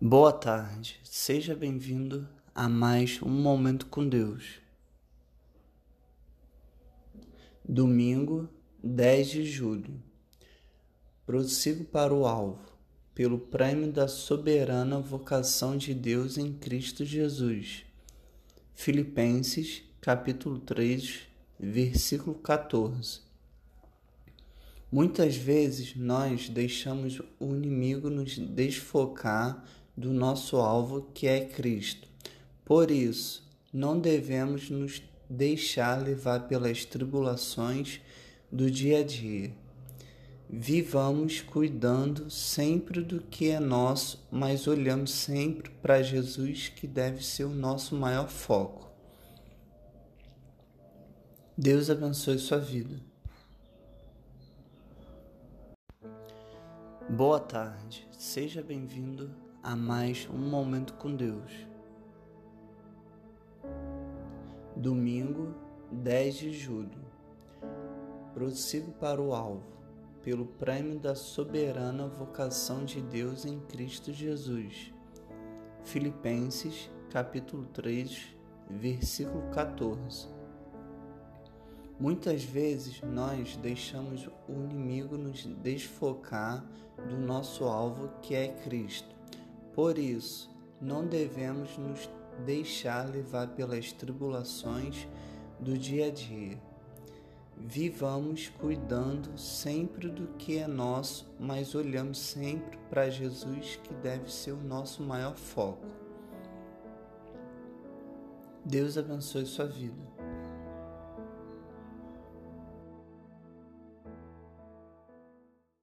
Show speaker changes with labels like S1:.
S1: Boa tarde, seja bem-vindo a mais um Momento com Deus. Domingo, 10 de julho. Prossigo para o alvo, pelo prêmio da soberana vocação de Deus em Cristo Jesus. Filipenses, capítulo 3, versículo 14. Muitas vezes nós deixamos o inimigo nos desfocar do nosso alvo, que é Cristo. Por isso, não devemos nos deixar levar pelas tribulações do dia a dia. Vivamos cuidando sempre do que é nosso, mas olhando sempre para Jesus, que deve ser o nosso maior foco. Deus abençoe sua vida. Boa tarde, seja bem-vindo a mais um momento com Deus. Domingo, 10 de julho. Prossigo para o alvo, pelo prêmio da soberana vocação de Deus em Cristo Jesus. Filipenses, capítulo 3, versículo 14. Muitas vezes nós deixamos o inimigo nos desfocar do nosso alvo, que é Cristo. Por isso, não devemos nos deixar levar pelas tribulações do dia a dia. Vivamos cuidando sempre do que é nosso, mas olhamos sempre para Jesus, que deve ser o nosso maior foco. Deus abençoe sua vida.